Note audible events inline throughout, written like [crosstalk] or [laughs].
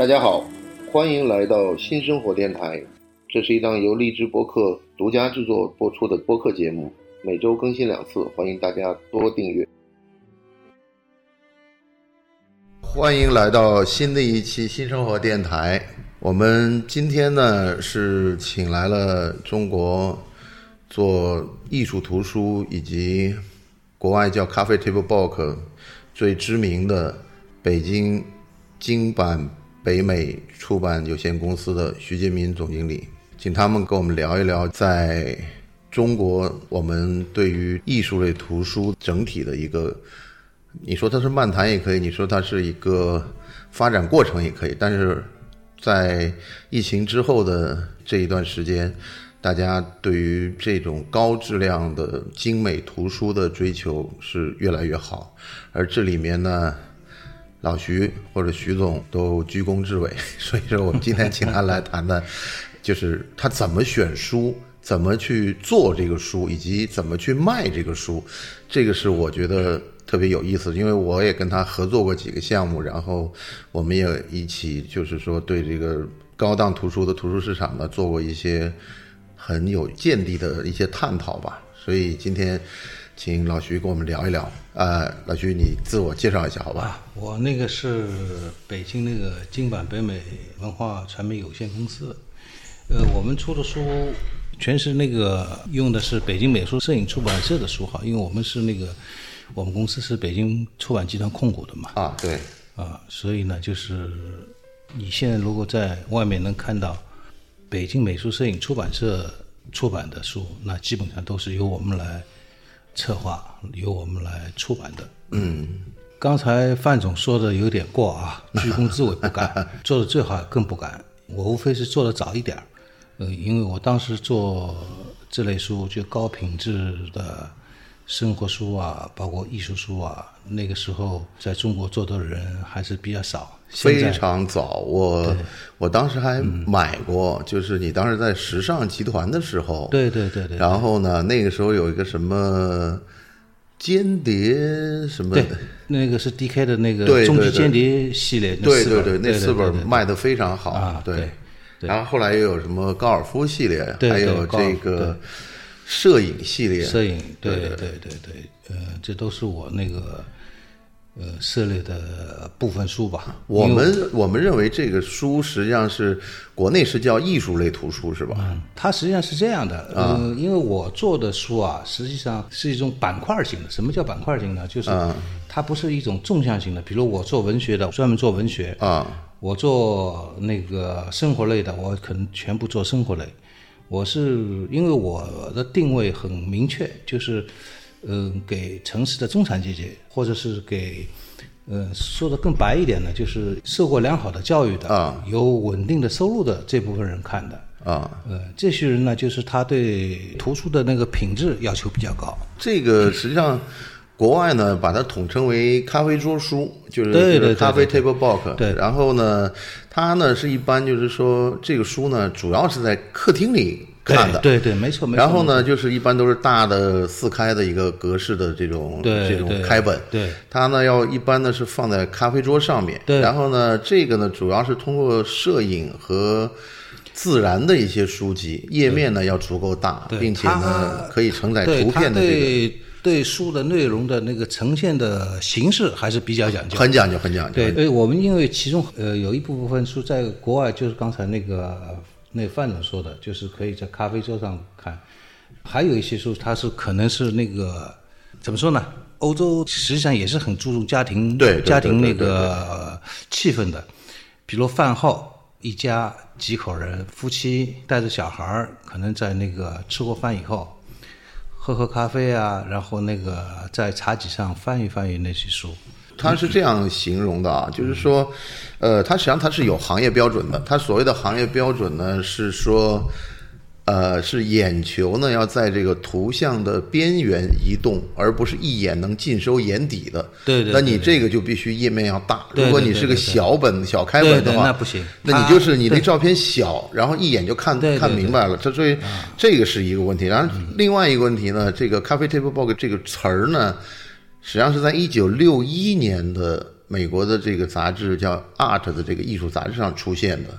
大家好，欢迎来到新生活电台。这是一档由荔枝播客独家制作播出的播客节目，每周更新两次，欢迎大家多订阅。欢迎来到新的一期新生活电台。我们今天呢是请来了中国做艺术图书以及国外叫咖啡 table book 最知名的北京京版北美出版有限公司的徐杰民总经理，请他们跟我们聊一聊在中国我们对于艺术类图书整体的一个，你说它是漫谈也可以，你说它是一个发展过程也可以，但是在疫情之后的这一段时间，大家对于这种高质量的精美图书的追求是越来越好，而这里面呢。老徐或者徐总都居功至伟，[laughs] 所以说我们今天请他来谈谈，就是他怎么选书，怎么去做这个书，以及怎么去卖这个书，这个是我觉得特别有意思，因为我也跟他合作过几个项目，然后我们也一起就是说对这个高档图书的图书市场呢做过一些很有见地的一些探讨吧，所以今天。请老徐跟我们聊一聊。呃，老徐，你自我介绍一下，好吧？我那个是北京那个金版北美文化传媒有限公司。呃，我们出的书全是那个用的是北京美术摄影出版社的书号，因为我们是那个我们公司是北京出版集团控股的嘛。啊，对。啊，所以呢，就是你现在如果在外面能看到北京美术摄影出版社出版的书，那基本上都是由我们来。策划由我们来出版的。嗯，刚才范总说的有点过啊，居功自伟不敢，[laughs] 做的最好更不敢。我无非是做的早一点儿，呃，因为我当时做这类书，就高品质的生活书啊，包括艺术书啊，那个时候在中国做的人还是比较少。非常早，我我当时还买过，就是你当时在时尚集团的时候，对对对对。然后呢，那个时候有一个什么间谍什么，对，那个是 DK 的那个终极间谍系列，对对对，那四本卖的非常好啊。对，然后后来又有什么高尔夫系列，还有这个摄影系列，摄影，对。对对对对，呃，这都是我那个。呃，涉猎的部分书吧。我们我们认为这个书实际上是国内是叫艺术类图书，是吧？嗯，它实际上是这样的。嗯，因为我做的书啊，实际上是一种板块型的。什么叫板块型呢？就是它不是一种纵向型的。比如我做文学的，专门做文学啊；我做那个生活类的，我可能全部做生活类。我是因为我的定位很明确，就是。嗯，给城市的中产阶级，或者是给，呃，说的更白一点呢，就是受过良好的教育的啊，有稳定的收入的这部分人看的啊。呃，这些人呢，就是他对图书的那个品质要求比较高。这个实际上，国外呢把它统称为咖啡桌书，就是咖啡 table book。对。然后呢，它呢是一般就是说这个书呢主要是在客厅里。看的。对对没错没错，然后呢，就是一般都是大的四开的一个格式的这种这种开本，对。它呢要一般呢是放在咖啡桌上面，对，然后呢这个呢主要是通过摄影和自然的一些书籍，页面呢要足够大，并且呢可以承载图片的这个对书的内容的那个呈现的形式还是比较讲究，很讲究很讲究。对，对我们因为其中呃有一部分书在国外，就是刚才那个。那范总说的，就是可以在咖啡桌上看，还有一些书，它是可能是那个怎么说呢？欧洲实际上也是很注重家庭家庭那个气氛的，比如饭后一家几口人，夫妻带着小孩儿，可能在那个吃过饭以后，喝喝咖啡啊，然后那个在茶几上翻一翻阅那些书。他是这样形容的啊，就是说，呃，它实际上它是有行业标准的。它所谓的行业标准呢，是说，呃，是眼球呢要在这个图像的边缘移动，而不是一眼能尽收眼底的。对对。那你这个就必须页面要大。如果你是个小本小开本的话，那不行。那你就是你那照片小，然后一眼就看看明白了。这所以这个是一个问题。然后另外一个问题呢，这个咖啡 table book 这个词儿呢。实际上是在一九六一年的美国的这个杂志叫《Art》的这个艺术杂志上出现的。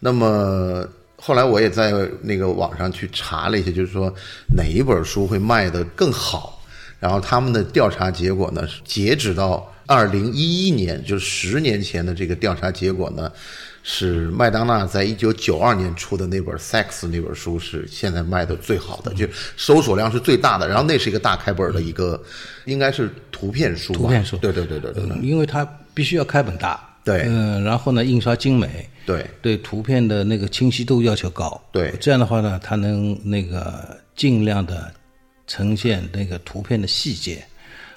那么后来我也在那个网上去查了一下，就是说哪一本书会卖得更好。然后他们的调查结果呢，截止到二零一一年，就是十年前的这个调查结果呢，是麦当娜在一九九二年出的那本《Sex》那本书是现在卖的最好的，就搜索量是最大的。然后那是一个大开本的一个，应该是图片书吧，图片书对对对对对因为它必须要开本大，对嗯，然后呢，印刷精美，对对图片的那个清晰度要求高，对这样的话呢，它能那个尽量的呈现那个图片的细节，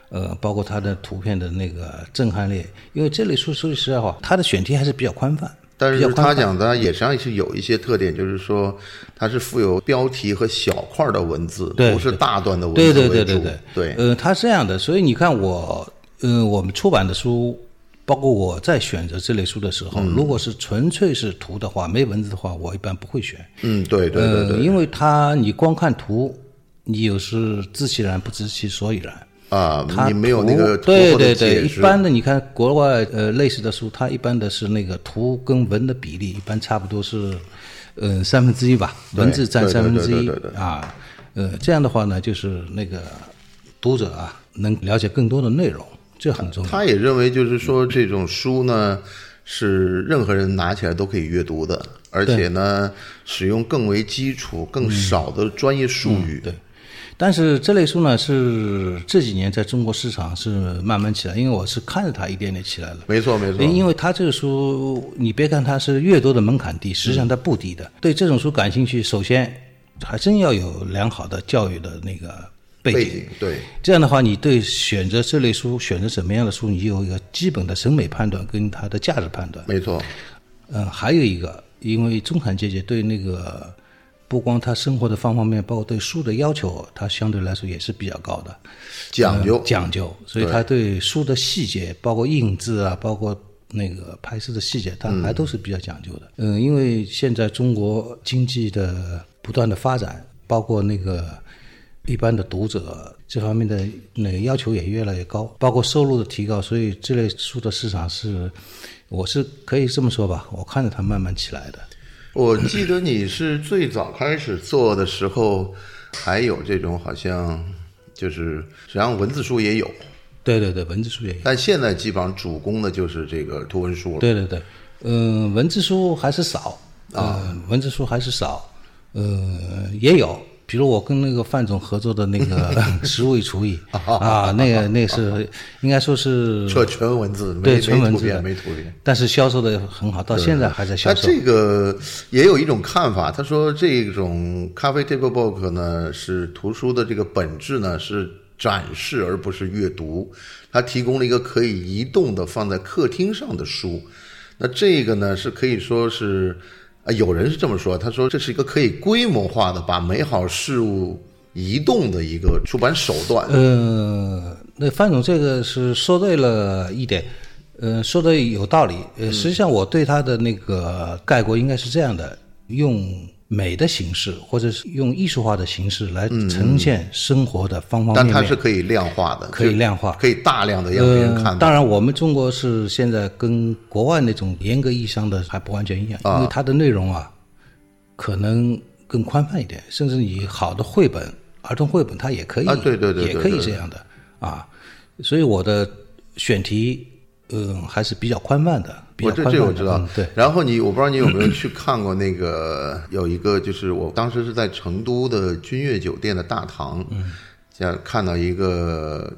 呃，包括它的图片的那个震撼力。因为这类书说句实在话，它的选题还是比较宽泛，但是他讲的也实际上是有一些特点，就是说它是富有标题和小块的文字，对不是大段的文字为主。对对对对对对呃，它是这样的，所以你看我，呃，我们出版的书，包括我在选择这类书的时候，嗯如果是纯粹是图的话，没文字的话，我一般不会选。嗯，对对对对呃，因为它你光看图，你有时知其然不知其所以然。啊，它你没有那图个对对对，一般的你看国外呃类似的书，它一般的是那个图跟文的比例一般差不多是，呃三分之一吧，文字占三分之一啊，呃这样的话呢，就是那个读者啊能了解更多的内容，这很重要。他也认为，就是说这种书呢，是任何人拿起来都可以阅读的，而且呢，使用更为基础、更少的专业术语。嗯对，但是这类书呢是这几年在中国市场是慢慢起来，因为我是看着它一点点起来了。没错，没错。因为它这个书，你别看它是阅读的门槛低，实际上它不低的。对这种书感兴趣，首先还真要有良好的教育的那个背景。背景对，这样的话，你对选择这类书，选择什么样的书，你有一个基本的审美判断跟它的价值判断。没错。嗯，还有一个，因为中产阶级对那个不光他生活的方方面面，包括对书的要求，他相对来说也是比较高的，讲究嗯讲究，所以他对书的细节，包括印制啊，包括那个拍摄的细节，他还都是比较讲究的。嗯，因为现在中国经济的不断的发展，包括那个一般的读者这方面的那个要求也越来越高，包括收入的提高，所以这类书的市场是，我是可以这么说吧，我看着它慢慢起来的。我记得你是最早开始做的时候，还有这种好像就是实际上文字书也有，对对对，文字书也有。但现在基本上主攻的就是这个图文书了。对对对，嗯、文字书还是少。啊、文字书还是少，呃，也有，比如我跟那个范总合作的那个 [laughs]《食物与厨艺》啊，那个那个是应该说是这纯文字，没对纯没图片，文字没图片。但是销售的很好，到现在还在销售。他这个也有一种看法，他说这种咖啡 table book 呢是图书的这个本质呢是展示而不是阅读，它提供了一个可以移动的放在客厅上的书。那这个呢是可以说是啊，有人是这么说，他说这是一个可以规模化的把美好事物移动的一个出版手段。呃，那范总这个是说对了一点，呃，说的有道理。呃，实际上我对他的那个概括应该是这样的：用美的形式，或者是用艺术化的形式来呈现生活的方方面面但面。它是可以量化的，可以量化可以大量的让别人看到。呃。当然，我们中国是现在跟国外那种严格意义上的还不完全一样，因为它的内容啊，可能更宽泛一点，甚至你好的绘本、儿童绘本，它也可以，啊对对对对也可以这样的啊。所以我的选题，嗯、还是比较宽泛的，比我这。这我知道嗯，对，然后你，我不知道你有没有去看过那个有一个，就是我当时是在成都的君悦酒店的大堂，嗯，像看到一个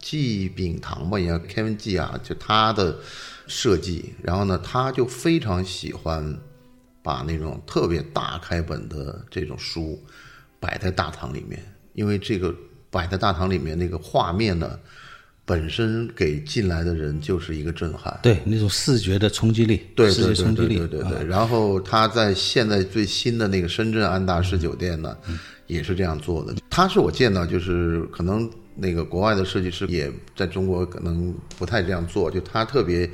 季炳堂吧，也叫 Kevin 季啊，就他的设计，然后呢，他就非常喜欢把那种特别大开本的这种书摆在大堂里面，因为这个摆在大堂里面那个画面呢。本身给进来的人就是一个震撼，对那种视觉的冲击力，视对对对觉冲击力，对对对。然后他在现在最新的那个深圳安达仕酒店呢，也是这样做的。他是我见到，就是可能那个国外的设计师也在中国可能不太这样做，就他特别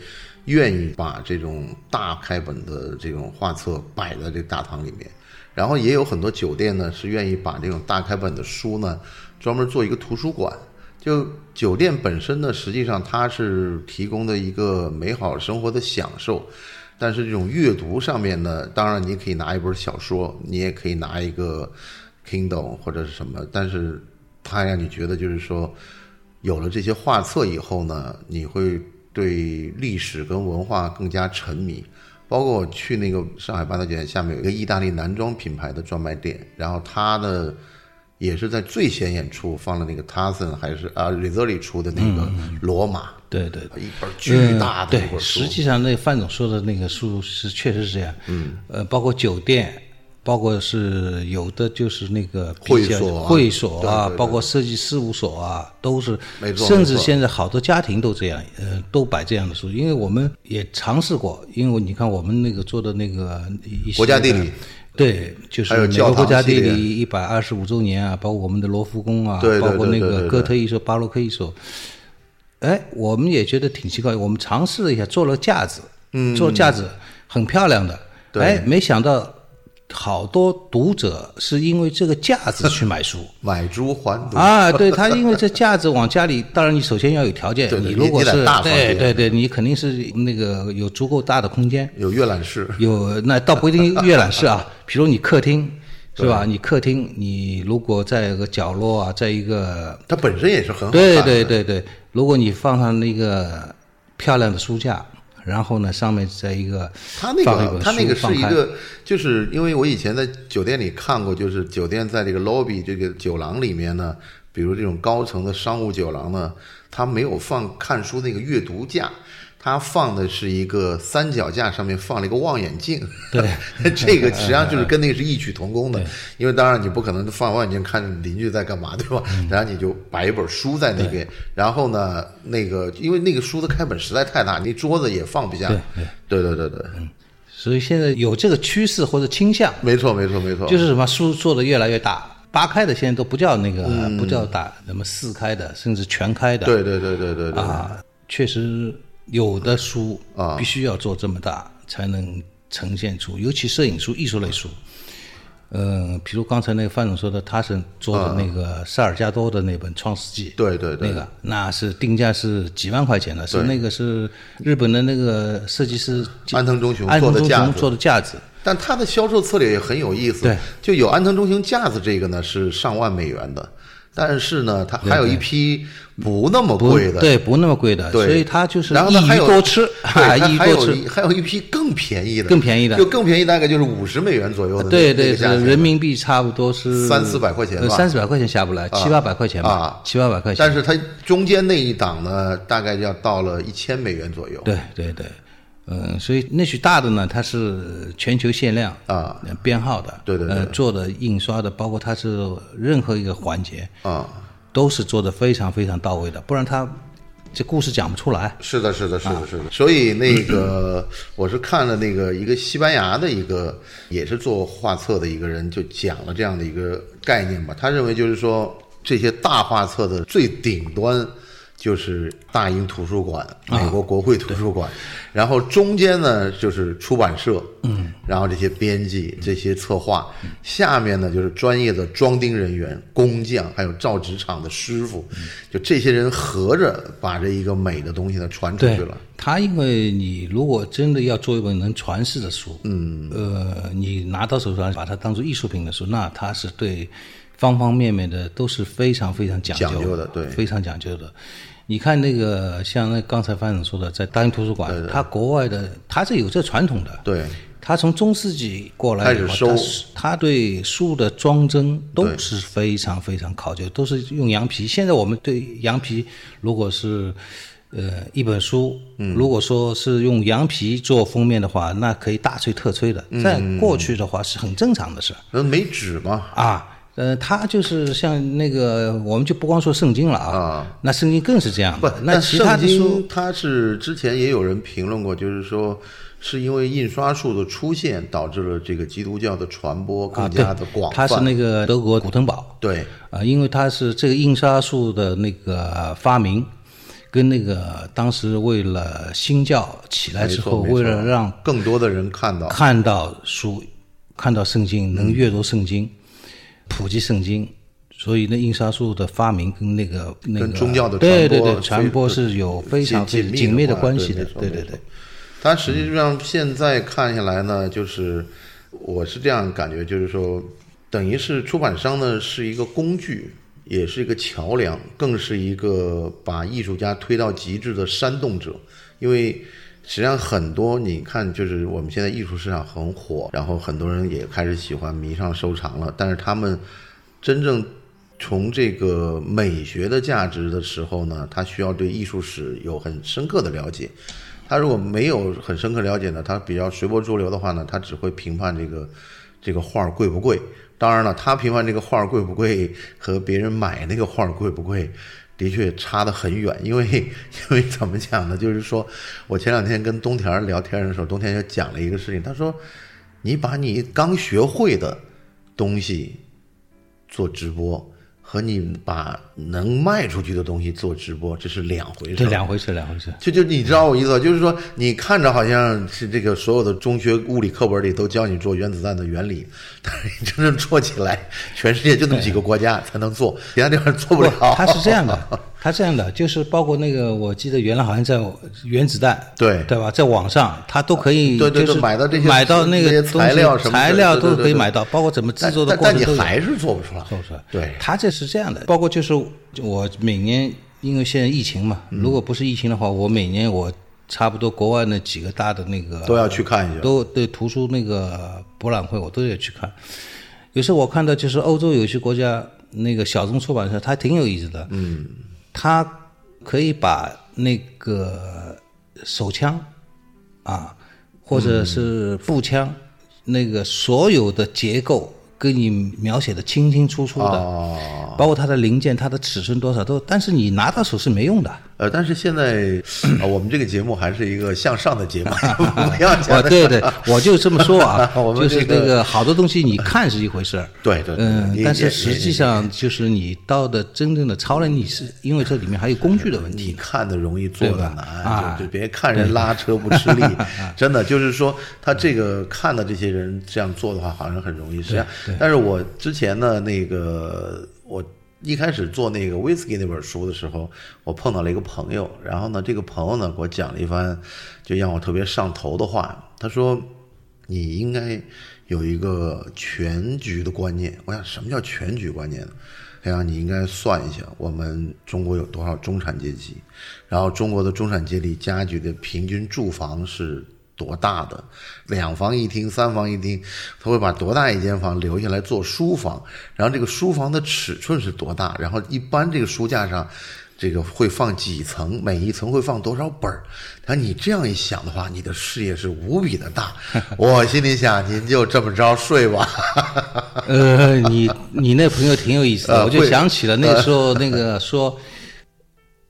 愿意把这种大开本的这种画册摆在这大堂里面。然后也有很多酒店呢是愿意把这种大开本的书呢专门做一个图书馆。就酒店本身呢，实际上它是提供的一个美好生活的享受，但是这种阅读上面呢，当然你可以拿一本小说，你也可以拿一个 Kindle 或者是什么，但是它让你觉得就是说，有了这些画册以后呢，你会对历史跟文化更加沉迷。包括我去那个上海八大酒店下面有一个意大利男装品牌的专卖店，然后它的也是在最显眼处放了那个 Tassen 还是啊 r i z o l i 出的那个罗马，对对一本巨大的书。实，际上那范总说的那个书是确实是这样。嗯，呃，包括酒店，包括是有的就是那个会所啊。会所啊，对对对。包括设计事务所啊，都是没，错甚至现在好多家庭都这样，呃，都摆这样的书，因为我们也尝试过，因为你看我们那个做的那个一国家地理。对，就是美还有教国国家地理一百二十五周年啊，包括我们的罗浮宫啊，包括那个哥特艺术、巴洛克艺术，哎，我们也觉得挺奇怪，我们尝试了一下，做了架子，嗯，做架子，很漂亮的，对。哎，没想到好多读者是因为这个架子去买书。买书还读，啊，对他因为这架子往家里，当然你首先要有条件，对对你如果是大对对对，你肯定是那个有足够大的空间，有阅览室，有那倒不一定阅览室啊，[laughs] 比如你客厅是吧？你客厅你如果在一个角落啊，在一个它本身也是很好看对。对对对，如果你放上那个漂亮的书架，然后呢上面在一个他那个他那个是一个，就是因为我以前在酒店里看过，就是酒店在这个 lobby 这个酒廊里面呢，比如这种高层的商务酒廊呢，它没有放看书那个阅读架。它放的是一个三脚架，上面放了一个望远镜。对，[laughs] 这个实际上就是跟那个是异曲同工的。因为当然你不可能放望远镜看邻居在干嘛，对吧？然后你就摆一本书在那边，然后呢，那个因为那个书的开本实在太大，那桌子也放不下。对对对对，所以现在有这个趋势或者倾向，没错没错没错，就是什么书做的越来越大，八开的现在都不叫那个、嗯不叫大，什么四开的，甚至全开的。对对对对对对。啊，确实有的书啊。必须要做这么大才能呈现出，尤其摄影书、艺术类书。呃，比如刚才那个范总说的，他是做的那个萨尔加多的那本《创世纪》，对对对。那个那是定价是几万块钱的，是那个是日本的那个设计师安藤忠雄安藤忠雄做的架子。做的架子，但他的销售策略也很有意思，对，就有安藤忠雄架子这个呢是上万美元的，但是呢，它还有一批不那么贵的，对，不那么贵的，所以它就是然后呢一还有多吃，[laughs] 对，[laughs] 一鱼还有多吃，一还有一批更便宜的，更便宜的。就更便宜大概就是五十美元左右的那，对对那个人民币差不多是三四百块钱吧。呃三四百块钱下不来，七八百块钱吧啊，七八百块钱。但是它中间那一档呢，大概要到了一千美元左右，对对对，嗯，所以那许大的呢，它是全球限量啊呃编号的，对对对呃，做的印刷的，包括它是任何一个环节啊。都是做的非常非常到位的，不然它这故事讲不出来。是的，是的，是的，是的。所以那个我是看了那个一个西班牙的一个也是做画册的一个人，就讲了这样的一个概念吧。他认为就是说这些大画册的最顶端就是大英图书馆、美国国会图书馆，然后中间呢就是出版社，嗯，然后这些编辑、这些策划，下面呢就是专业的装订人员、工匠，还有造纸厂的师傅，就这些人合着把这一个美的东西呢传出去了。它，因为你如果真的要做一本能传世的书，嗯，呃，你拿到手上把它当做艺术品的书，那它是对方方面面的都是非常非常讲究讲究的对。非常讲究的。你看那个，像那刚才范总说的，在大英图书馆，它国外的它是有这传统的，对，他从中世纪过来以后，他对书的装帧都是非常非常考究，都是用羊皮。现在我们对羊皮，如果是呃一本书，如果说是用羊皮做封面的话，那可以大吹特吹的。在过去的话是很正常的事那没纸嘛，啊。呃，它就是像那个，我们就不光说圣经了啊，啊那圣经更是这样不。，那其他的书经它是之前也有人评论过，就是说是因为印刷术的出现导致了这个基督教的传播啊，更加的广，泛。它是那个德国古腾堡，对啊，因为它是这个印刷术的那个发明，跟那个当时为了新教起来之后，为了让更多的人看到，看到书、看到圣经，能阅读圣经、普及圣经，所以那印刷术的发明跟那个那个跟宗教的对对对传播传播是有非常紧紧密的关关系的，对对对对。它实际上现在看下来呢，就是我是这样感觉，就是说，等于是出版商呢是一个工具，也是一个桥梁，更是一个把艺术家推到极致的煽动者。因为实际上很多你看，就是我们现在艺术市场很火，然后很多人也开始喜欢迷上收藏了，但是他们真正从这个美学的价值的时候呢，他需要对艺术史有很深刻的了解。他如果没有很深刻了解呢，他比较随波逐流的话呢，他只会评判这个这个画贵不贵。当然了，他评判这个画贵不贵和别人买那个画贵不贵，的确差得很远。因为 [laughs] 因为怎么讲呢？就是说我前两天跟东田聊天的时候，东田就讲了一个事情，他说你把你刚学会的东西做直播。和你把能卖出去的东西做直播，这是两回事。这两回事，两回事。就就你知道我意思吧？就是说，你看着好像是这个所有的中学物理课本里都教你做原子弹的原理，[laughs] 但是你真正做起来，全世界就那么几个国家才能做，其他地方做不了。它是这样的，它这样的，就是包括那个，我记得原来好像在原子弹，对对吧？在网上它都可以，对对对就是买到这些买到那些个材料什么的材料都可以买到，包括怎么制作的但但你过程都有。还是做不出来。做不出来。对它这是这样的，包括就是我每年，因为现在疫情嘛，嗯如果不是疫情的话，我每年我差不多国外那几个大的那个都要去看一下。都对图书那个博览会我都要去看。有时候我看到就是欧洲有些国家那个小众出版社，它挺有意思的，嗯，它可以把那个手枪啊，或者是步枪，那个所有的结构给你描写的清清楚楚的，哦，包括它的零件、它的尺寸多少都，但是你拿到手是没用的。呃，但是现在啊，我们这个节目还是一个向上的节目，[laughs] 不要哦讲，的。对对，[laughs] 我就这么说啊 [laughs] 我们就是这个那个好多东西你看是一回事儿，对对嗯，但是实际上就是你到的真正的超能力，是因为这里面还有工具的问你题。看的容易，做的难，就别看人拉车不吃力，真的就是说，他这个看的这些人这样做的话，好像很容易。实际上，但是我之前呢，那个我一开始做那个 whisky 那本书的时候，我碰到了一个朋友，然后呢，这个朋友呢给我讲了一番就让我特别上头的话，他说你应该有一个全局的观念。我想什么叫全局观念呢？哎呀，你应该算一下，我们中国有多少中产阶级，然后中国的中产阶级家具的平均住房是多大的，两房一厅、三房一厅，他会把多大一间房留下来做书房，然后这个书房的尺寸是多大，然后一般这个书架上。这个会放几层，每一层会放多少本儿？他你这样一想的话，你的事业是无比的大。[laughs] 我心里想，您就这么着睡吧。呃，你你那朋友挺有意思的，我就想起了那个时候 [laughs] 那个说，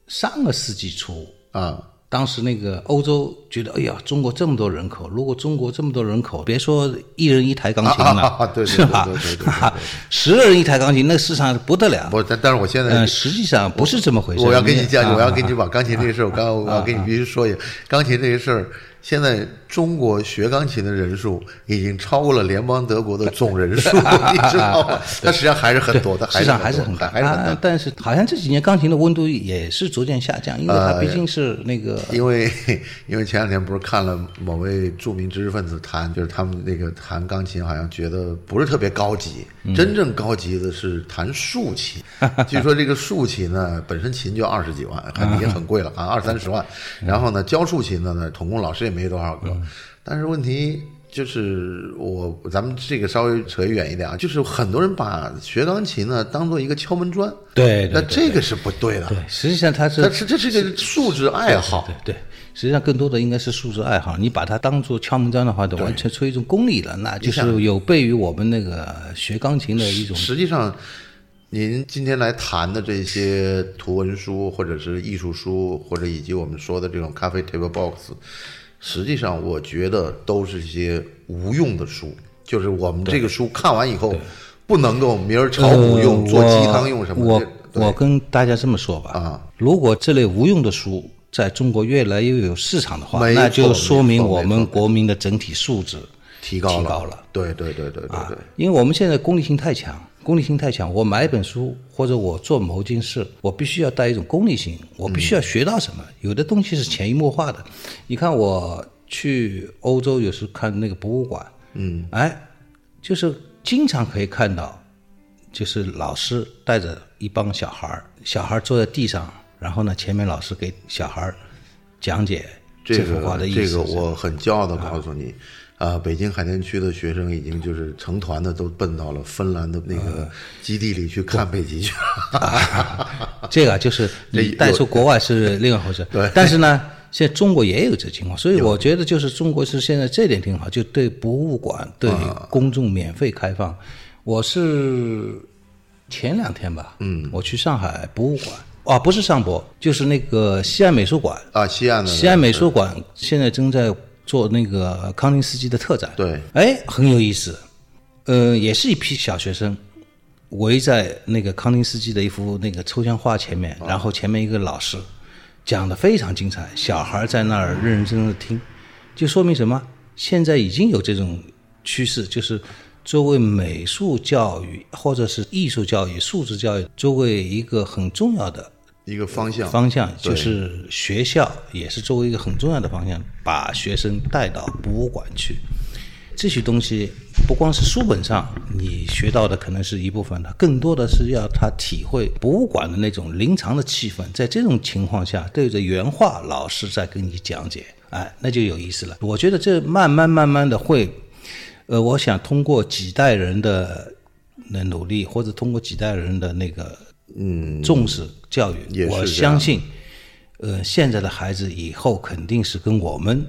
上个世纪初，啊，当时那个欧洲觉得，哎呀，中国这么多人口，如果中国这么多人口，别说一人一台钢琴对对是吧对对对？十个人一台钢琴，那市场不得了。不，但但是我现在嗯，实际上不是这么回事。我要跟你讲，啊我要跟你把钢琴这个事儿，我刚刚我要跟你必须说一下，钢琴这个事儿，现在中国学钢琴的人数已经超过了联邦德国的总人数，[laughs] 你知道吗？[laughs] 它实际上还是很多的，市场还还是是很大，还是很大。啊但是好像这几年钢琴的温度也是逐渐下降，因为呃它毕竟是那个因为 [laughs] 因为前两天不是看了某位著名知识分子弹，就是他们那个弹钢琴，好像觉得不是特别高级。嗯真正高级的是弹竖琴，据说这个竖琴呢，本身琴就二十几万，很也很贵了，好像二三十万。然后呢，教竖琴的呢，统共老师也没多少个。但是问题就是我咱们这个稍微扯远一点啊，就是很多人把学钢琴呢当做一个敲门砖，对对那这个是不对的。对，实际上它是它是这是个素质爱好。对对，实际上更多的应该是素质爱好。你把它当做敲门砖的话，就完全出于一种功利了，那就是有悖于我们那个学钢琴的一种。实际上，您今天来谈的这些图文书，或者是艺术书，或者以及我们说的这种咖啡 table box，实际上我觉得都是一些无用的书。就是我们这个书看完以后，不能够明儿炒股用、做鸡汤用什么呃我我跟大家这么说吧，啊，如果这类无用的书在中国越来越有市场的话，那就说明我们国民的整体素质提高了，提高了。对对对对对对。因为我们现在功利性太强，功利性太强。我买一本书或者我做某件事，我必须要带一种功利性，我必须要学到什么。有的东西是潜移默化的。你看我去欧洲有时看那个博物馆，嗯，哎，就是经常可以看到，就是老师带着一帮小孩儿，小孩坐在地上，然后呢，前面老师给小孩儿讲解这幅画的意思是什么。这个我很骄傲的告诉你，啊，北京海淀区的学生已经就是成团的都奔到了芬兰的那个基地里去看北极去了。[laughs] 这个啊就是 [laughs] 你带出国外是另外一回事。[laughs] 对但是呢，现在中国也有这情况，所以我觉得就是中国是现在这点挺好，就对博物馆对公众免费开放。我是前两天吧，嗯，我去上海博物馆，啊，不是上博，就是那个西安美术馆。啊，西岸的西安美术馆现在正在做那个康定斯基的特展，对，哎，很有意思。呃，也是一批小学生围在那个康定斯基的一幅那个抽象画前面，然后前面一个老师讲的非常精彩，小孩在那儿认认真真的听，就说明什么？现在已经有这种趋势，就是作为美术教育或者是艺术教育、素质教育作为一个很重要的一个方向。方向就是学校也是作为一个很重要的方向，把学生带到博物馆去。这些东西不光是书本上你学到的可能是一部分的，更多的是要他体会博物馆的那种临场的气氛。在这种情况下，对着原画老师在跟你讲解，哎，那就有意思了。我觉得这慢慢慢慢的会，呃，我想通过几代人的的努力，或者通过几代人的那个嗯重视教育，我相信，呃，现在的孩子以后肯定是跟我们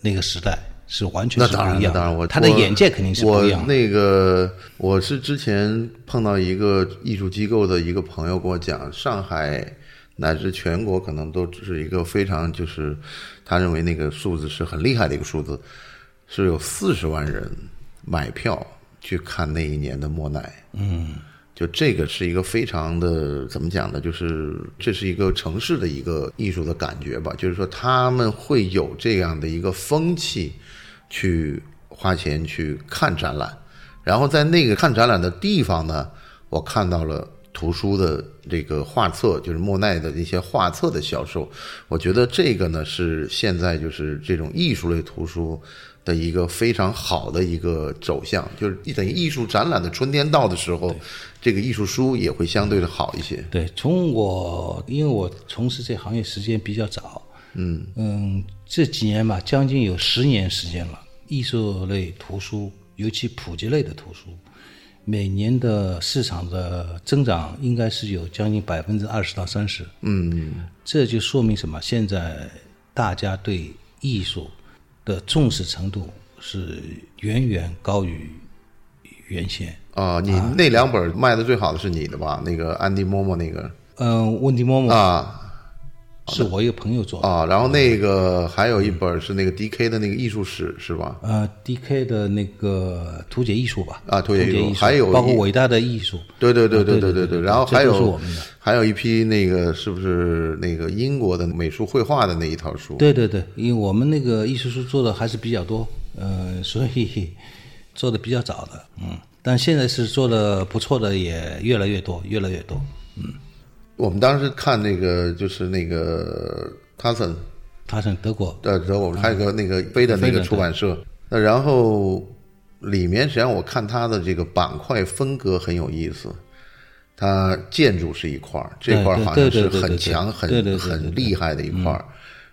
那个时代是完全那当然，是不一样的。那当然，我他的眼界肯定是不一样的。我那个我是之前碰到一个艺术机构的一个朋友跟我讲，上海乃至全国可能都是一个非常就是他认为那个数字是很厉害的一个数字，是有四十万人买票去看那一年的莫奈。嗯。就这个是一个非常的怎么讲呢？就是这是一个城市的一个艺术的感觉吧。就是说他们会有这样的一个风气，去花钱去看展览，然后在那个看展览的地方呢，我看到了图书的这个画册，就是莫奈的一些画册的销售。我觉得这个呢是现在就是这种艺术类图书的一个非常好的一个走向，就是等于艺术展览的春天到的时候，这个艺术书也会相对的好一些。对，从我因为我从事这行业时间比较早，嗯嗯，这几年吧，将近有十年时间了。艺术类图书，尤其普及类的图书，每年的市场的增长应该是有将近百分之二十到三十。嗯，这就说明什么？现在大家对艺术的重视程度是远远高于原先。啊，你那两本卖的最好的是你的吧？那个安迪莫莫那个嗯，温迪莫莫啊是我一个朋友做的。啊，然后那个还有一本是那个 D.K 的那个艺术史是吧？呃，D.K 的那个图解艺术吧，啊图解艺术艺还有包括伟大的艺术，对对对对啊对对对然后还这都是有我们的还有一批那个是不是那个英国的美术绘画的那一套书？对对对，因为我们那个艺术书做的还是比较多，呃，[laughs] 所以做的比较早的，嗯，但现在是做的不错的也越来越多，越来越多。我们当时看那个就是那个 e n 他是德国，对德国还有个那个飞的那个出版社，那然后里面实际上我看它的这个板块风格很有意思，它建筑是一块儿，这块儿好像是很强、很很厉害的一块儿，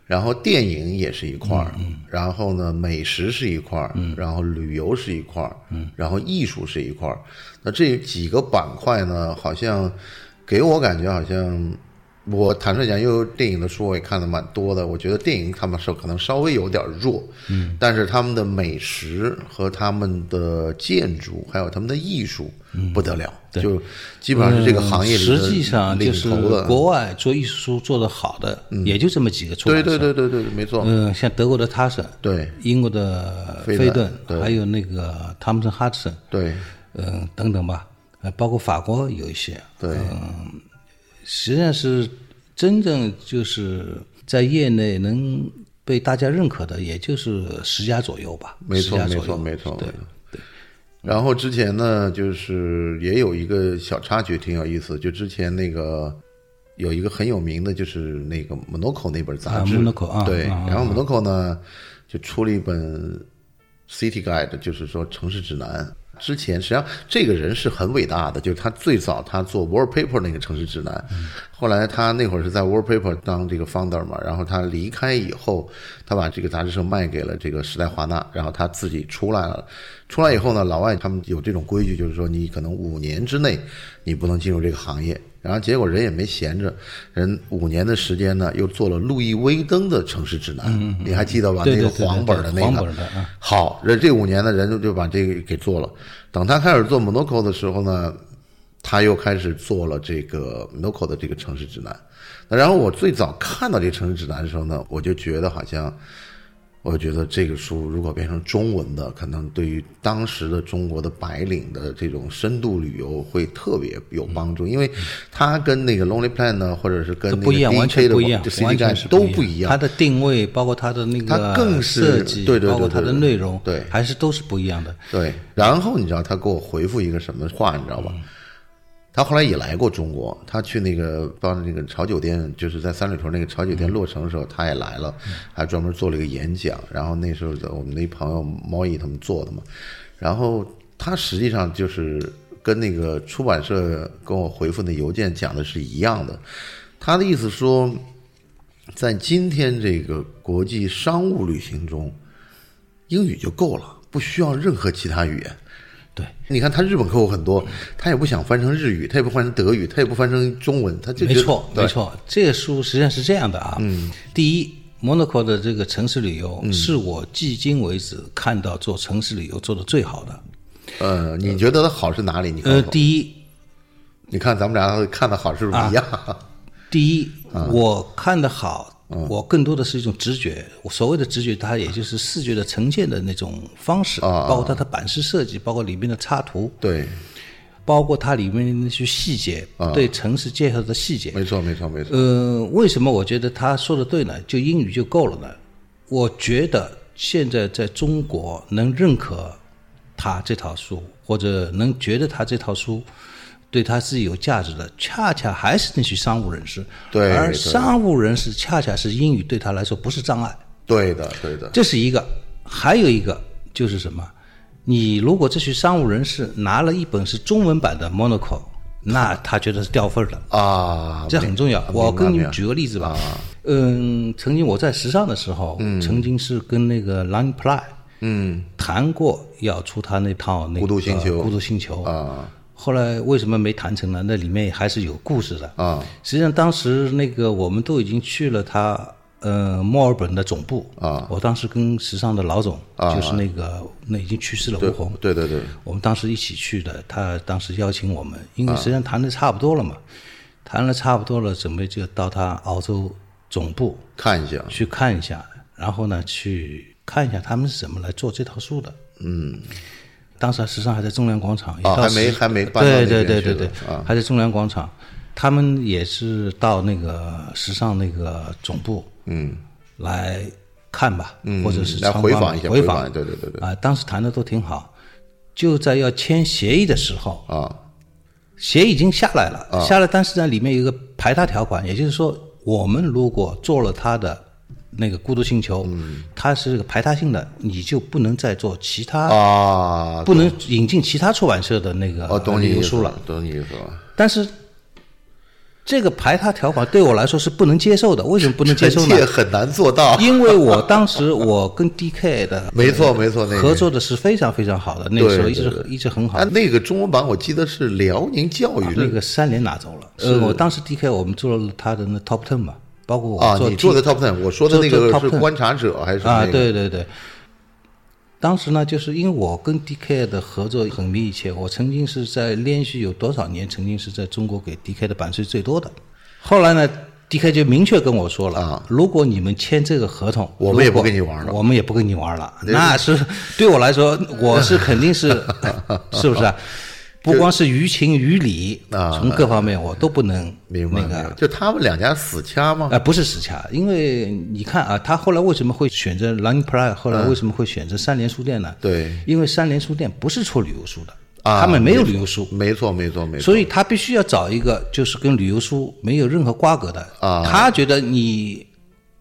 然后电影也是一块儿，然后呢美食是一块儿，然后旅游是一块儿，然后艺术是一块儿，那这几个板块呢，好像给我感觉好像。我坦率讲，因为电影的书我也看的蛮多的，我觉得电影他们是可能稍微有点弱，嗯，但是他们的美食和他们的建筑还有他们的艺术不得了，就基本上是这个行业里实际上就是。国外做艺术书做的好的，也就这么几个出对版社。对对对对，没错，嗯，像德国的塔森，对。英国的飞顿还有那个汤姆森哈德森，对。嗯，等等吧，呃，包括法国有一些，对嗯，实际上是真正就是在业内能被大家认可的，也就是十家左右吧，没错10家左右没错没错对对，然后之前呢，就是也有一个小插曲挺有意思，就之前那个有一个很有名的，就是那个 Monaco 那本杂志，啊，Monaco，啊对，然后 Monaco 呢就出了一本 City Guide，就是说城市指南。之前实际上这个人是很伟大的，就是他最早他做 Wallpaper 那个城市指南，后来他那会儿是在 Wallpaper 当这个 founder 嘛，然后他离开以后，他把这个杂志社卖给了这个时代华纳，然后他自己出来了。出来以后呢，老外他们有这种规矩，就是说你可能五年之内你不能进入这个行业。然后结果人也没闲着，人五年的时间呢，又做了路易威登的城市指南，你还记得吧？那个黄本的那个，黄本的啊好，人这五年呢，人就就把这个给做了。等他开始做 Monaco 的时候呢，他又开始做了这个 Monaco 的这个城市指南。那然后我最早看到这个城市指南的时候呢，我就觉得好像，我觉得这个书如果变成中文的，可能对于当时的中国的白领的这种深度旅游会特别有帮助，因为它跟那个 Lonely Planet 呢，或者是跟那个不一样，完 DK 的全不一样这，City 完全 Guide 是都不一样它。的定位，包括它的那它个更是设计，对对对包括它的内容，对还是都是不一样的。对，然后你知道他给我回复一个什么话，你知道吧？他后来也来过中国，他去那个帮那个潮酒店，就是在三里屯那个潮酒店落成的时候，他也来了，还专门做了一个演讲。然后那时候我们那朋友毛毅他们做的嘛，然后他实际上就是跟那个出版社跟我回复的邮件讲的是一样的。他的意思说，在今天这个国际商务旅行中，英语就够了，不需要任何其他语言。对，你看他日本客户很多，他也不想翻成日语，他也不翻成德语，他也不翻成中文，他就没错，没错。这个书实际上是这样的啊。嗯，第一，Monaco 的这个城市旅游是我迄今为止看到做城市旅游做的最好的。呃，你觉得它好是哪里？呃，第一，你看咱们俩看的好是不是一样？第一，[laughs] 啊我看的好，嗯我更多的是一种直觉。我所谓的直觉，它也就是视觉的呈现的那种方式，啊包括它的版式设计，包括里面的插图，对，包括它里面的那些细节，对城市介绍的细节。啊没错，没错，没错。呃，为什么我觉得他说的对呢？就英语就够了呢？我觉得现在在中国能认可他这套书，或者能觉得他这套书对他是有价值的，恰恰还是那些商务人士。而商务人士恰恰是英语对他来说不是障碍，对的，对的，这是一个。还有一个就是什么？你如果这些商务人士拿了一本是中文版的 Monaco，那他觉得是掉份儿的。[laughs] 啊，这很重要。我跟你们举个例子吧。啊嗯，曾经我在时尚的时候，曾经是跟那个 Line Play 嗯谈过要出他那套那个孤独星球孤独星球啊后来为什么没谈成呢？那里面还是有故事的。啊。实际上当时那个我们都已经去了他呃墨尔本的总部。啊。我当时跟时尚的老总，啊。就是那个那已经去世了吴红，对对对，我们当时一起去的，他当时邀请我们，因啊。为实际上谈的差不多了嘛，谈了差不多了，准备就到他澳洲总部看一下，去看一下，然后呢去看一下他们是怎么来做这套书的。嗯，当时时尚还在中粮广场，还没还没搬到那对对对对对还在中粮广场，他们也是到那个时尚那个总部，嗯，来看吧，嗯或者是嗯来回访一下回回访对对对对。啊，当时谈的都挺好，就在要签协议的时候，啊。协议已经下来了，下来，但是呢，里面有一个排他条款，也就是说，我们如果做了他的那个孤独星球，嗯它是个排他性的，你就不能再做其他，啊，不能引进其他出版社的那个哦，懂你意思了。，懂你意思了。但是这个排他条款对我来说是不能接受的。为什么不能接受呢？很难做到。因为我当时我跟 DK 的 [laughs] 没错没错那个合作的是非常非常好的，那个时候一直一直很好啊，。那个中文版我记得是辽宁教育那个三联拿走了。呃，我当时 DK 我们做了他的那 Top Ten 嘛，包括我啊，做你做的 Top Ten，我说的那个是 Top 10观察者还是那啊，对对对。当时呢，就是因为我跟 DK 的合作很密切，我曾经是在连续有多少年，曾经是在中国给 DK 的版税最多的。后来呢，DK 就明确跟我说了，啊如果你们签这个合同，我们也不跟你玩了我们也不跟你玩了。那是对我来说，我是肯定是，[laughs] 是不是啊？不光是于情于理啊从各方面我都不能明白就他们两家死掐吗？啊、不是死掐，因为你看啊，他后来为什么会选择 Line Pride，后来为什么会选择三联书店呢？对因为三联书店不是出旅游书的，啊他们没有旅游书，没错没错没错。所以他必须要找一个就是跟旅游书没有任何瓜葛的。啊他觉得你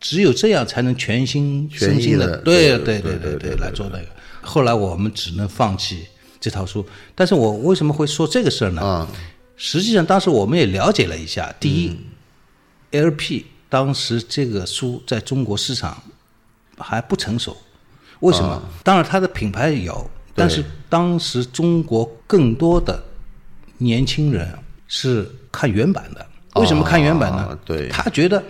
只有这样才能全心全意身心地对对对对对对来做那个。后来我们只能放弃这套书，但是我为什么会说这个事儿呢？啊实际上当时我们也了解了一下，第一、LP 嗯当时这个书在中国市场还不成熟，为什么？啊当然它的品牌有，但是当时中国更多的年轻人是看原版的。为什么看原版呢？啊对他觉得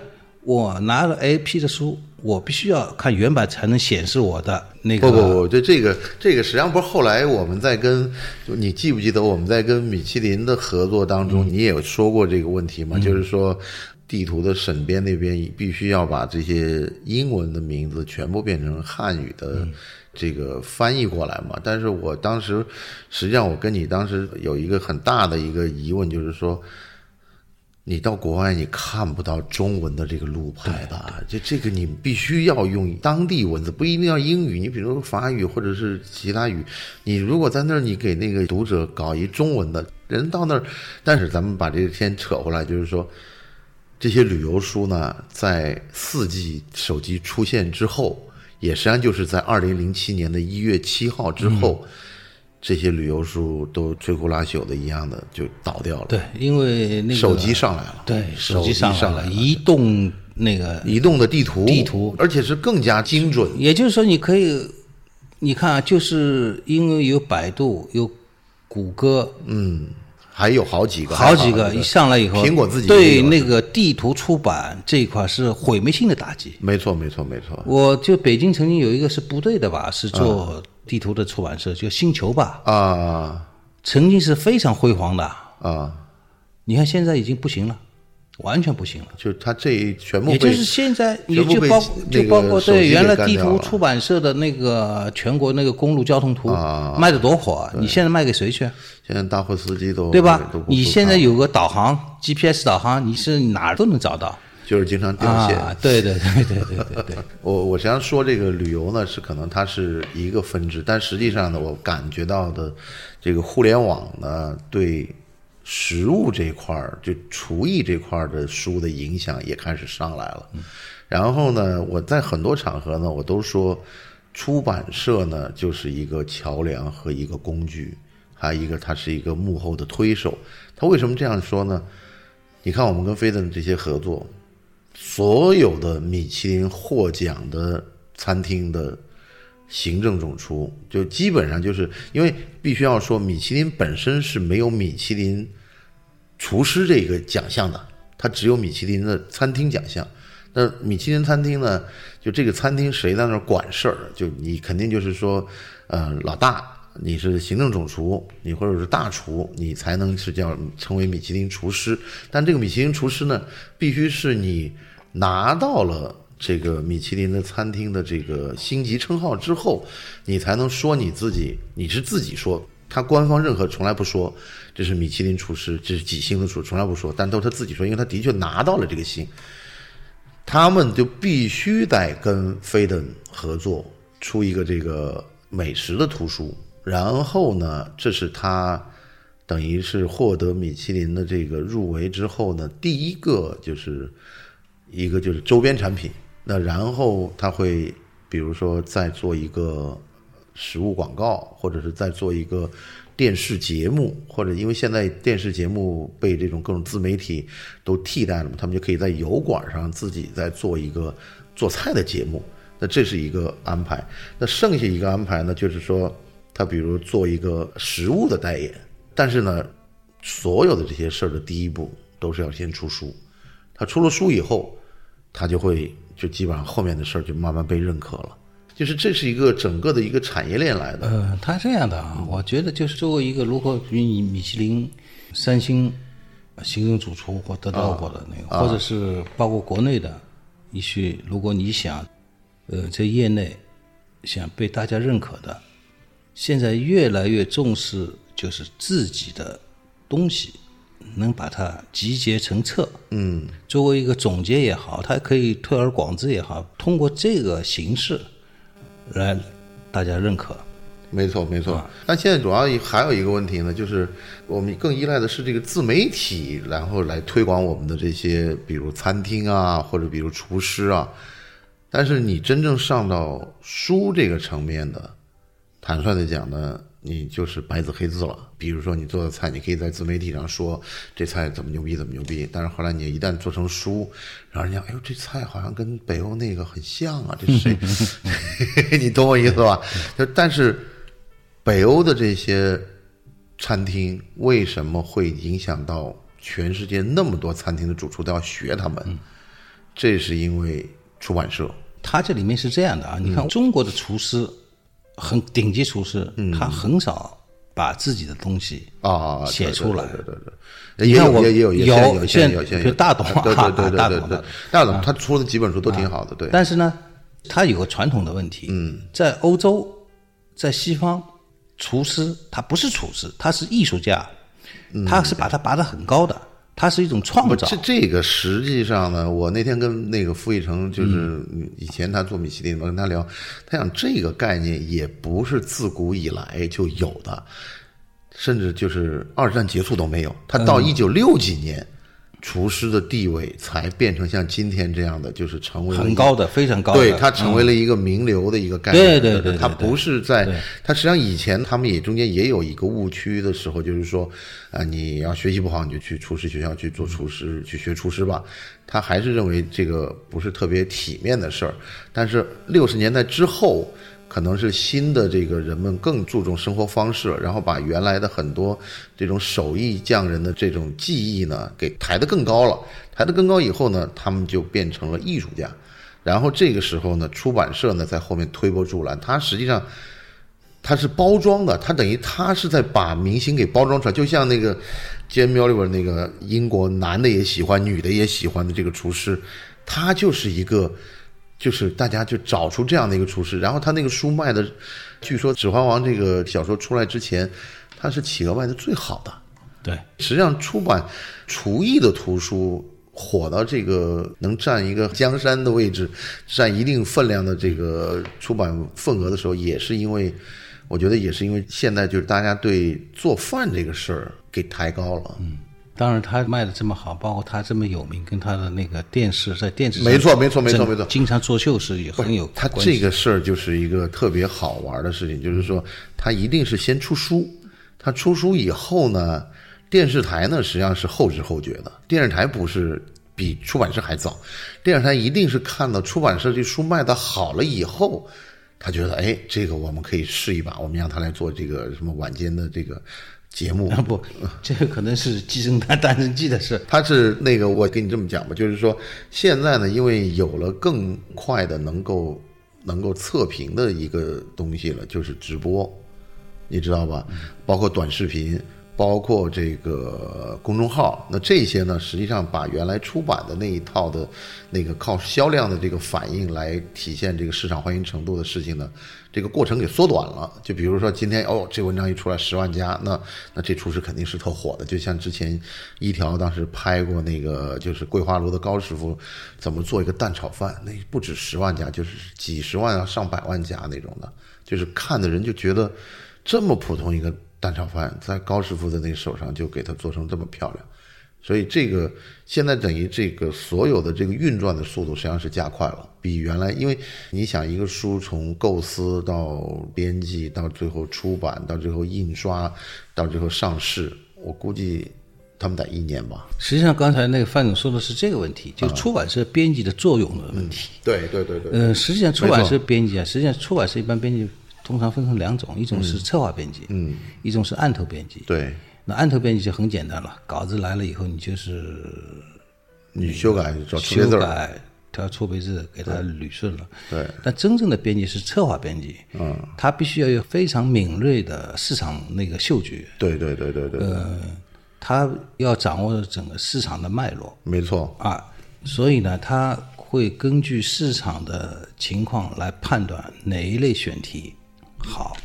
我拿了 A P 的书，我必须要看原版才能显示我的那个。不不不，这这个这个实际上不是后来我们在跟，你记不记得我们在跟米其林的合作当中，你也有说过这个问题嘛？就是说，地图的审编那边必须要把这些英文的名字全部变成汉语的这个翻译过来嘛。但是我当时实际上我跟你当时有一个很大的一个疑问，就是说。你到国外你看不到中文的这个路牌的，这这个你必须要用当地文字，不一定要英语。你比如说法语或者是其他语，你如果在那儿你给那个读者搞一中文的，人到那儿，但是咱们把这个先扯回来，就是说，这些旅游书呢，在四 G 手机出现之后，也实际上就是在二零零七年的一月七号之后。这些旅游书都摧枯拉朽的一样的就倒掉了。对，因为那个手机上来了，对，手机上上来了，移动那个，移动的地图，地图而且是更加精准。也就是说，你可以，你看啊，就是因为有百度，有谷歌，嗯，还有好几个，好几个一上来以后，苹果自己对那个地图出版这一块是毁灭性的打击。没错，没错，没错。我就北京曾经有一个是部队的吧，是做地图的出版社，叫星球吧，啊。曾经是非常辉煌的。啊，你看现在已经不行了，完全不行了。就他这一全部，也就是现在，你就包那个就包括对原来地图出版社的那个全国那个公路交通图啊卖的多火啊，你现在卖给谁去？现在大货司机都对吧你现在有个导航 GPS 导航，你是哪儿都能找到就是经常掉线。啊！对对对对对对对，[laughs] 我我实际上说这个旅游呢，是可能它是一个分支，但实际上呢，我感觉到的这个互联网呢，对食物这块儿，就厨艺这块儿的书的影响也开始上来了。然后呢，我在很多场合呢，我都说，出版社呢就是一个桥梁和一个工具，还有一个它是一个幕后的推手。他为什么这样说呢？你看我们跟飞登这些合作，所有的米其林获奖的餐厅的行政总厨，就基本上就是因为必须要说，米其林本身是没有米其林厨师这个奖项的，它只有米其林的餐厅奖项。那米其林餐厅呢，就这个餐厅谁在那儿管事儿？就你肯定就是说，呃，老大，你是行政总厨，你或者是大厨，你才能是叫成为米其林厨师。但这个米其林厨师呢，必须是你拿到了这个米其林的餐厅的这个星级称号之后，你才能说你自己，你是自己说。他官方任何从来不说这是米其林厨师，这是几星的厨，从来不说，但都是他自己说，因为他的确拿到了这个星。他们就必须得跟飞登合作，出一个这个美食的图书。然后呢，这是他等于是获得米其林的这个入围之后呢，第一个就是一个就是周边产品。那然后他会比如说再做一个食物广告，或者是在做一个电视节目，或者因为现在电视节目被这种各种自媒体都替代了嘛，他们就可以在油管上自己再做一个做菜的节目。那这是一个安排。那剩下一个安排呢，就是说他比如做一个食物的代言，但是呢，所有的这些事儿的第一步都是要先出书。他出了书以后，他就会就基本上后面的事儿就慢慢被认可了。就是这是一个整个的一个产业链来的。呃，他这样的啊，我觉得就是作为一个如果与你米其林三星行政主厨或得到过的那个，或者是包括国内的一些，如果你想呃在业内想被大家认可的，现在越来越重视就是自己的东西能把它集结成册，嗯，作为一个总结也好，它可以推而广之也好，通过这个形式来大家认可。没错，没错。但现在主要还有一个问题呢，就是我们更依赖的是这个自媒体，然后来推广我们的这些，比如餐厅啊，或者比如厨师啊。但是你真正上到书这个层面的，坦率的讲呢，你就是白纸黑字了。比如说你做的菜，你可以在自媒体上说这菜怎么牛逼，怎么牛逼。但是后来你一旦做成书，然后人家哎呦这菜好像跟北欧那个很像啊，这是谁？[laughs] 你懂我意思吧？就但是。北欧的这些餐厅为什么会影响到全世界那么多餐厅的主厨都要学他们？这是因为出版社。他这里面是这样的啊，你看中国的厨师，很顶级厨师，他很少把自己的东西啊写出来。对对对，也有也有有有些有些就大董对对对对对对大董他出的几本书都挺好的，对。但是呢，他有个传统的问题，嗯，在欧洲，在西方。厨师他不是厨师，他是艺术家，他是把他拔得很高的，他是一种创造。这这个实际上呢，我那天跟那个傅艺成，就是以前他做米其林，我跟他聊，他讲这个概念也不是自古以来就有的，甚至就是二战结束都没有，他到一九六几年。厨师的地位才变成像今天这样的，就是成为很高的，非常高的。对他成为了一个名流的一个概念。对对对，他不是在，他实际上以前他们也中间也有一个误区的时候，就是说，啊，你要学习不好，你就去厨师学校去做厨师，去学厨师吧。他还是认为这个不是特别体面的事儿。但是六十年代之后。可能是新的这个人们更注重生活方式，然后把原来的很多这种手艺匠人的这种技艺呢，给抬得更高了。抬得更高以后呢，他们就变成了艺术家。然后这个时候呢，出版社呢在后面推波助澜。它实际上它是包装的，它等于它是在把明星给包装出来，就像那个 Jamie Oliver 那个英国男的也喜欢，女的也喜欢的这个厨师，他就是一个。就是大家就找出这样的一个厨师，然后他那个书卖的，据说《指环王》这个小说出来之前，他是企鹅卖的最好的。对，实际上出版厨艺的图书火到这个能占一个江山的位置，占一定分量的这个出版份额的时候，也是因为，我觉得也是因为现在就是大家对做饭这个事儿给抬高了。嗯。当然，他卖的这么好，包括他这么有名，跟他的那个电视在电视上没错没错没错没错，经常作秀是也很有。他这个事儿就是一个特别好玩的事情，就是说他一定是先出书，他出书以后呢，电视台呢实际上是后知后觉的。电视台不是比出版社还早，电视台一定是看到出版社这书卖的好了以后，他觉得哎，这个我们可以试一把，我们让他来做这个什么晚间的这个。节目啊不，[laughs] 这个可能是鸡生蛋蛋生鸡的事。他是那个，我跟你这么讲吧，就是说现在呢，因为有了更快的能够能够测评的一个东西了，就是直播，你知道吧？包括短视频。包括这个公众号，那这些呢，实际上把原来出版的那一套的，那个靠销量的这个反应来体现这个市场欢迎程度的事情呢，这个过程给缩短了。就比如说今天哦，这文章一出来十万加，那那这厨师肯定是特火的。就像之前一条当时拍过那个，就是桂花楼的高师傅怎么做一个蛋炒饭，那不止十万加，就是几十万啊上百万加那种的，就是看的人就觉得这么普通一个。蛋炒饭在高师傅的那手上就给他做成这么漂亮，所以这个现在等于这个所有的这个运转的速度实际上是加快了，比原来，因为你想一个书从构思到编辑到最后出版到最后印刷到最后上市，我估计他们得一年吧。实际上刚才那个范总说的是这个问题，就出版社编辑的作用的问题。对对对对。嗯，实际上出版社编辑啊，实际上出版社一般编辑。通常分成两种，一种是策划编辑，嗯，一种是案头编辑。对，那案头编辑就很简单了，稿子来了以后，你就是你修改、修改、调错别字，给它捋顺了。对。但真正的编辑是策划编辑，嗯，他必须要有非常敏锐的市场那个嗅觉。对对对对对。呃，他要掌握整个市场的脉络。没错。啊，所以呢，他会根据市场的情况来判断哪一类选题。好，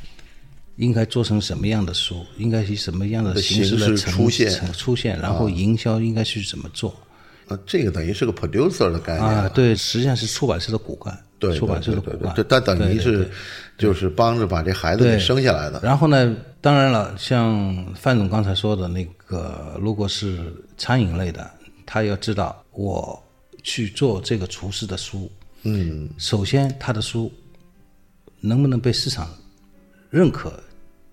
应该做成什么样的书，应该以什么样的形式的呈出现出现，然后营销应该去怎么做？啊，这个等于是个 producer 的概念啊？对，实际上是出版社的骨干，对，出版社的骨干对他等于是就是帮着把这孩子给生下来的。然后呢，当然了，像范总刚才说的那个，如果是餐饮类的，他要知道我去做这个厨师的书，嗯，首先他的书能不能被市场认可、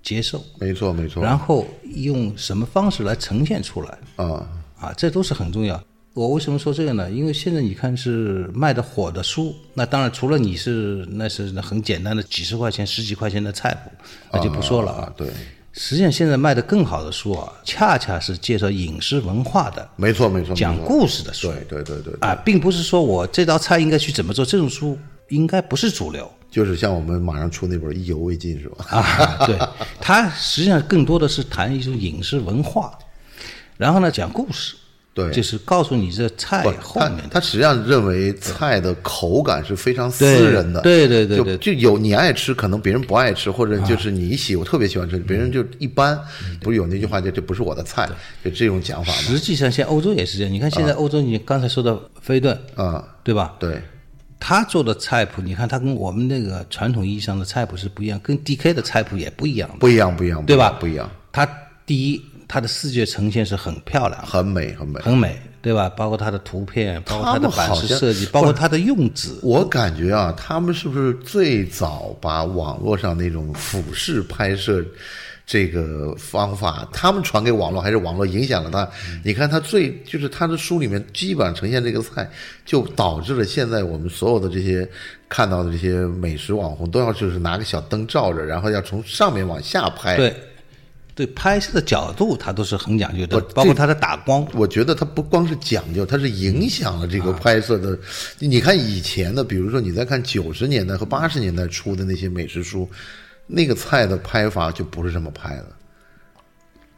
接受，没错没错。然后用什么方式来呈现出来，啊，啊，这都是很重要。我为什么说这个呢？因为现在你看是卖的火的书，那当然除了你是那是很简单的几十块钱、十几块钱的菜谱，那就不说了啊，对，实际上，现在卖的更好的书啊，恰恰是介绍饮食文化的、没错没错，讲故事的书。对对对对，啊，并不是说我这道菜应该去怎么做，这种书应该不是主流就是像我们马上出那本《意犹未尽》是吧？啊。对，它实际上更多的是谈一种饮食文化，然后呢讲故事，对就是告诉你这菜后面的。他实际上认为菜的口感是非常私人的，对对对对就就有你爱吃，可能别人不爱吃，或者就是你喜我特别喜欢吃，别人就一般。不是有那句话叫这不是我的菜，就这种讲法嘛？实际上，现在欧洲也是这样。你看，现在欧洲，你刚才说的菲顿，啊，对吧？对，他做的菜谱，你看他跟我们那个传统意义上的菜谱是不一样，跟 DK 的菜谱也不一样的，不一样不一样，对吧？不一样，他第一，他的视觉呈现是很漂亮，很美很美。很美，对吧？包括他的图片，包括它的版式设计，包括他的用纸，我感觉啊，他们是不是最早把网络上那种俯视拍摄这个方法，他们传给网络，还是网络影响了他？你看他最就是他的书里面基本上呈现这个菜，就导致了现在我们所有的这些看到的这些美食网红都要就是拿个小灯照着，然后要从上面往下拍。对，对，拍摄的角度他都是很讲究的，包括他的打光，我觉得他不光是讲究，他是影响了这个拍摄的。你看以前的，比如说你在看九十年代和八十年代出的那些美食书，那个菜的拍法就不是这么拍的。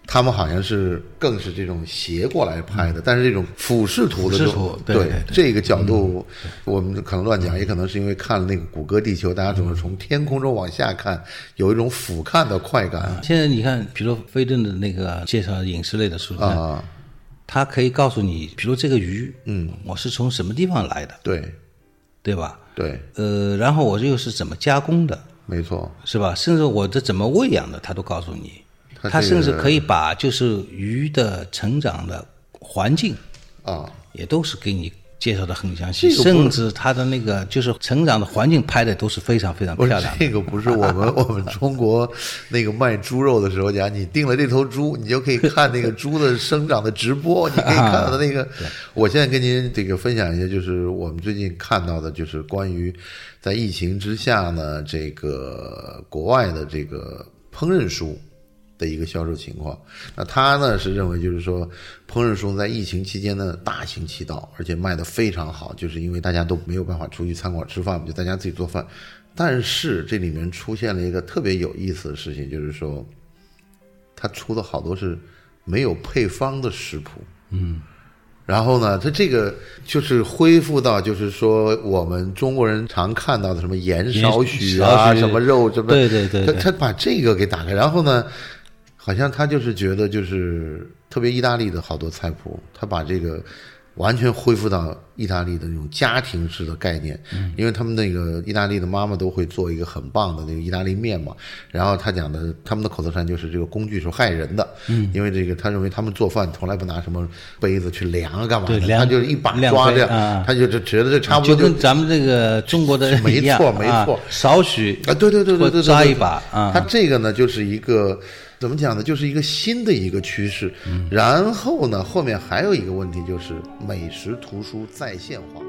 他们好像是更是这种斜过来拍的，但是这种俯视图的这种俯视图对这个角度，我们可能乱讲，也可能是因为看了那个《谷歌地球》，大家总是从天空中往下看，有一种俯瞰的快感现在你看，比如说飞顿的那个介绍饮食类的书，啊。它可以告诉你，比如这个鱼，嗯，我是从什么地方来的，对对吧？对，呃，然后我这又是怎么加工的，没错。是吧？甚至我这怎么喂养的，他都告诉你。它这个他甚至可以把就是鱼的成长的环境啊，也都是给你介绍的很详细，这个甚至它的那个就是成长的环境拍的都是非常非常漂亮的。这个不是我们 [laughs] 我们中国那个卖猪肉的时候讲，你定了这头猪，你就可以看那个猪的生长的直播，你可以看到那个。[laughs] 我现在跟您这个分享一下，就是我们最近看到的，就是关于在疫情之下呢，这个国外的这个烹饪书。的一个销售情况，那他呢是认为就是说，烹饪书在疫情期间呢大行其道，而且卖得非常好，就是因为大家都没有办法出去餐馆吃饭，就在家自己做饭。但是这里面出现了一个特别有意思的事情，就是说，他出的好多是没有配方的食谱，嗯，然后呢，他这个就是恢复到就是说我们中国人常看到的什么盐少许啊，什么肉什么，对对对对。他他把这个给打开，然后呢，好像他就是觉得就是特别意大利的好多菜谱，他把这个完全恢复到意大利的那种家庭式的概念，因为他们那个意大利的妈妈都会做一个很棒的那个意大利面嘛，然后他讲的他们的口头禅就是这个工具是害人的，嗯，因为这个他认为他们做饭从来不拿什么杯子去量啊干嘛的，量他就是一把抓这样，啊他就就觉得这差不多就跟咱们这个中国的没错没啊错。少许啊，对对对对对对，对抓一把啊。它这个呢，就是一个怎么讲呢？就是一个新的一个趋势。然后呢，后面还有一个问题，就是美食图书在线化。